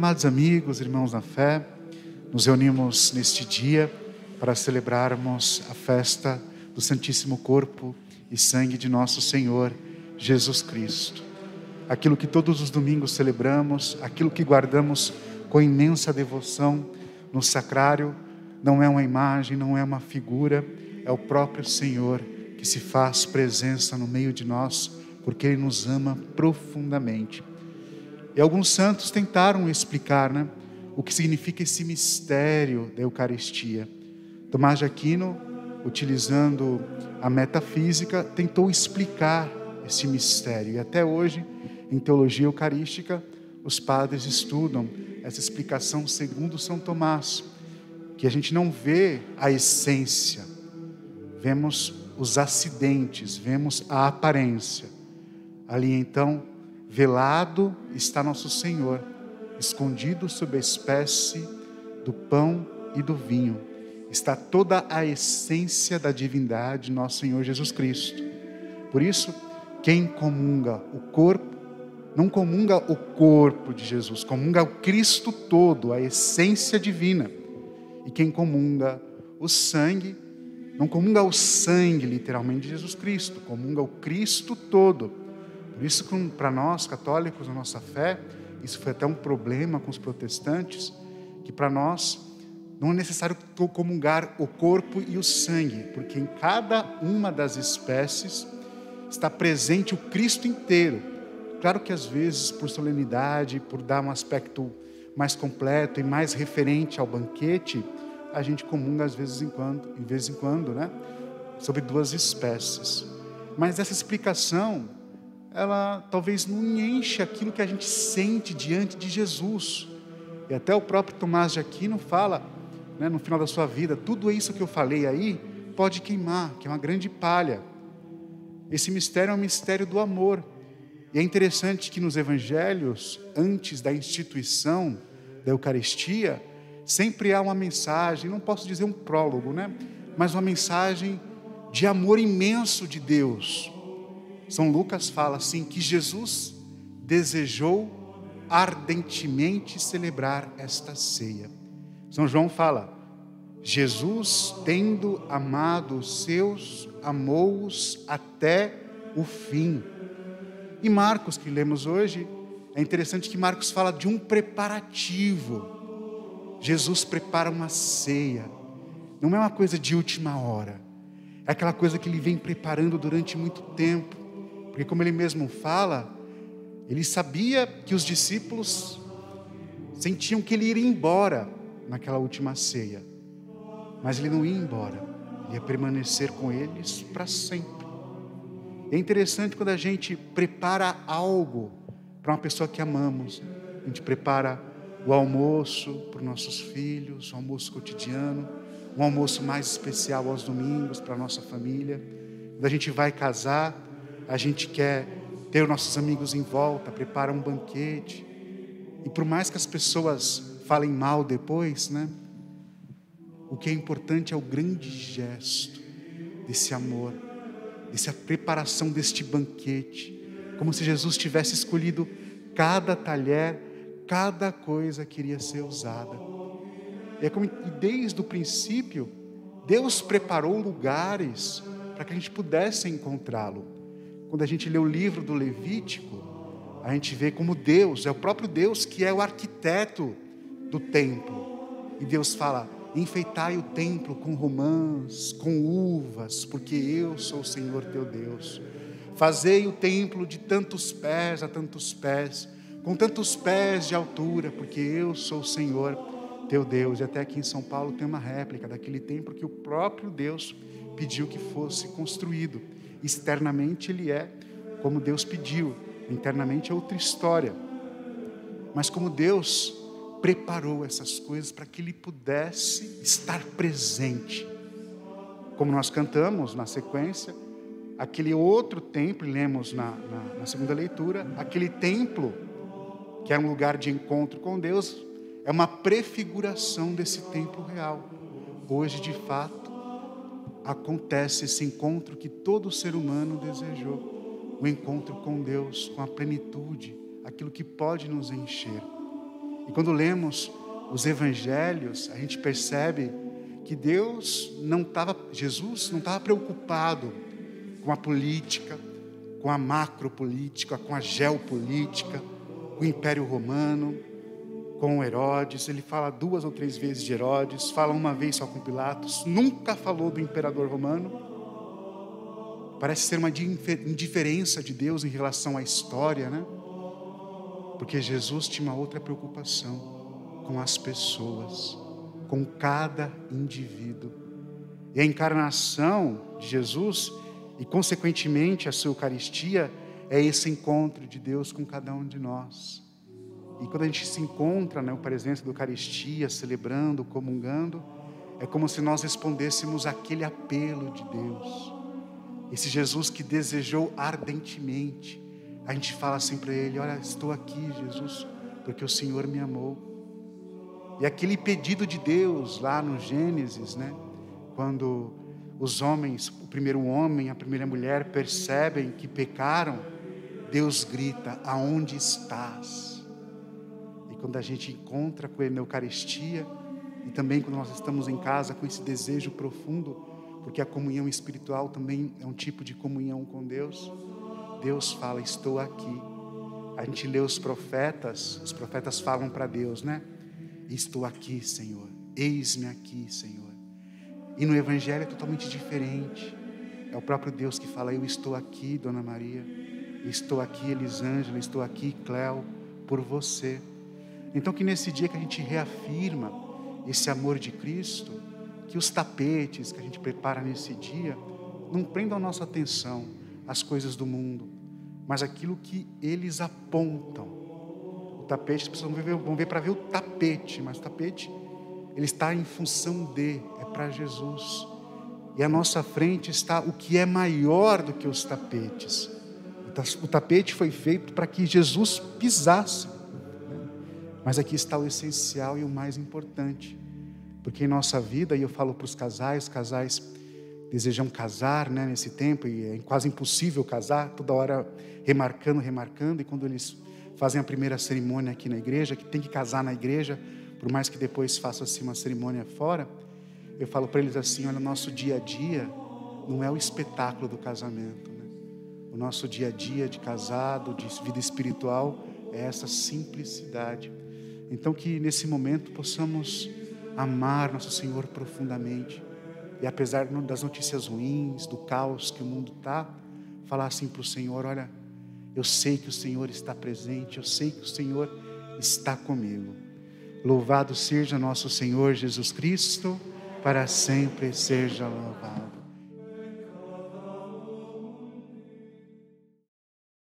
Amados amigos, irmãos na fé, nos reunimos neste dia para celebrarmos a festa do Santíssimo Corpo e Sangue de nosso Senhor Jesus Cristo. Aquilo que todos os domingos celebramos, aquilo que guardamos com imensa devoção no sacrário, não é uma imagem, não é uma figura, é o próprio Senhor que se faz presença no meio de nós, porque Ele nos ama profundamente. E alguns santos tentaram explicar né, o que significa esse mistério da Eucaristia. Tomás de Aquino, utilizando a metafísica, tentou explicar esse mistério. E até hoje, em teologia eucarística, os padres estudam essa explicação segundo São Tomás, que a gente não vê a essência, vemos os acidentes, vemos a aparência. Ali então, velado está nosso Senhor, escondido sob a espécie do pão e do vinho. Está toda a essência da divindade, nosso Senhor Jesus Cristo. Por isso, quem comunga o corpo, não comunga o corpo de Jesus, comunga o Cristo todo, a essência divina. E quem comunga o sangue, não comunga o sangue literalmente de Jesus Cristo, comunga o Cristo todo. Isso, para nós católicos, a nossa fé, isso foi até um problema com os protestantes, que para nós não é necessário comungar o corpo e o sangue, porque em cada uma das espécies está presente o Cristo inteiro. Claro que às vezes, por solenidade, por dar um aspecto mais completo e mais referente ao banquete, a gente comunga às vezes em quando, em vez em quando, né? Sobre duas espécies. Mas essa explicação, ela talvez não enche aquilo que a gente sente diante de Jesus. E até o próprio Tomás de Aquino fala, né, no final da sua vida, tudo isso que eu falei aí pode queimar, que é uma grande palha. Esse mistério é um mistério do amor. E é interessante que nos evangelhos, antes da instituição da Eucaristia, sempre há uma mensagem, não posso dizer um prólogo, né? Mas uma mensagem de amor imenso de Deus. São Lucas fala assim que Jesus desejou ardentemente celebrar esta ceia. São João fala: Jesus, tendo amado os seus, amou-os até o fim. E Marcos, que lemos hoje, é interessante que Marcos fala de um preparativo. Jesus prepara uma ceia. Não é uma coisa de última hora. É aquela coisa que ele vem preparando durante muito tempo. Porque, como ele mesmo fala, ele sabia que os discípulos sentiam que ele iria embora naquela última ceia. Mas ele não ia embora, ele ia permanecer com eles para sempre. É interessante quando a gente prepara algo para uma pessoa que amamos. A gente prepara o almoço para os nossos filhos, o almoço cotidiano, um almoço mais especial aos domingos para a nossa família. Quando a gente vai casar, a gente quer ter os nossos amigos em volta, prepara um banquete. E por mais que as pessoas falem mal depois, né? O que é importante é o grande gesto desse amor, dessa preparação deste banquete, como se Jesus tivesse escolhido cada talher, cada coisa que iria ser usada. E é como e desde o princípio, Deus preparou lugares para que a gente pudesse encontrá-lo. Quando a gente lê o livro do Levítico, a gente vê como Deus, é o próprio Deus que é o arquiteto do templo. E Deus fala: enfeitai o templo com romãs, com uvas, porque eu sou o Senhor teu Deus. Fazei o templo de tantos pés a tantos pés, com tantos pés de altura, porque eu sou o Senhor teu Deus. E até aqui em São Paulo tem uma réplica daquele templo que o próprio Deus pediu que fosse construído. Externamente ele é como Deus pediu, internamente é outra história. Mas como Deus preparou essas coisas para que ele pudesse estar presente. Como nós cantamos na sequência, aquele outro templo, lemos na, na, na segunda leitura, aquele templo que é um lugar de encontro com Deus, é uma prefiguração desse templo real. Hoje, de fato, acontece esse encontro que todo ser humano desejou o encontro com Deus, com a plenitude, aquilo que pode nos encher. E quando lemos os evangelhos, a gente percebe que Deus não estava, Jesus não estava preocupado com a política, com a macropolítica, com a geopolítica, com o Império Romano, com Herodes. Ele fala duas ou três vezes de Herodes, fala uma vez só com Pilatos, nunca falou do imperador romano. Parece ser uma indiferença de Deus em relação à história, né? Porque Jesus tinha uma outra preocupação com as pessoas, com cada indivíduo. E a encarnação de Jesus e, consequentemente, a sua Eucaristia é esse encontro de Deus com cada um de nós. E quando a gente se encontra na presença da Eucaristia, celebrando, comungando, é como se nós respondêssemos aquele apelo de Deus. Esse Jesus que desejou ardentemente. A gente fala assim para ele: Olha, estou aqui, Jesus, porque o Senhor me amou. E aquele pedido de Deus lá no Gênesis, né? Quando os homens, o primeiro homem, a primeira mulher percebem que pecaram, Deus grita: Aonde estás? Quando a gente encontra com na Eucaristia, e também quando nós estamos em casa com esse desejo profundo, porque a comunhão espiritual também é um tipo de comunhão com Deus, Deus fala: Estou aqui. A gente lê os profetas, os profetas falam para Deus, né? Estou aqui, Senhor. Eis-me aqui, Senhor. E no Evangelho é totalmente diferente. É o próprio Deus que fala: Eu estou aqui, Dona Maria. Estou aqui, Elisângela. Estou aqui, Cléo, por você. Então, que nesse dia que a gente reafirma esse amor de Cristo, que os tapetes que a gente prepara nesse dia não prendam a nossa atenção às coisas do mundo, mas aquilo que eles apontam. O tapete, as pessoas vão ver, vão ver para ver o tapete, mas o tapete ele está em função de, é para Jesus. E à nossa frente está o que é maior do que os tapetes. O tapete foi feito para que Jesus pisasse. Mas aqui está o essencial e o mais importante. Porque em nossa vida, e eu falo para os casais, casais desejam casar né, nesse tempo, e é quase impossível casar, toda hora remarcando, remarcando, e quando eles fazem a primeira cerimônia aqui na igreja, que tem que casar na igreja, por mais que depois faça assim uma cerimônia fora, eu falo para eles assim: olha, o nosso dia a dia não é o espetáculo do casamento. Né? O nosso dia a dia de casado, de vida espiritual, é essa simplicidade. Então, que nesse momento possamos amar nosso Senhor profundamente. E apesar das notícias ruins, do caos que o mundo está, falar assim para o Senhor: olha, eu sei que o Senhor está presente, eu sei que o Senhor está comigo. Louvado seja nosso Senhor Jesus Cristo, para sempre seja louvado.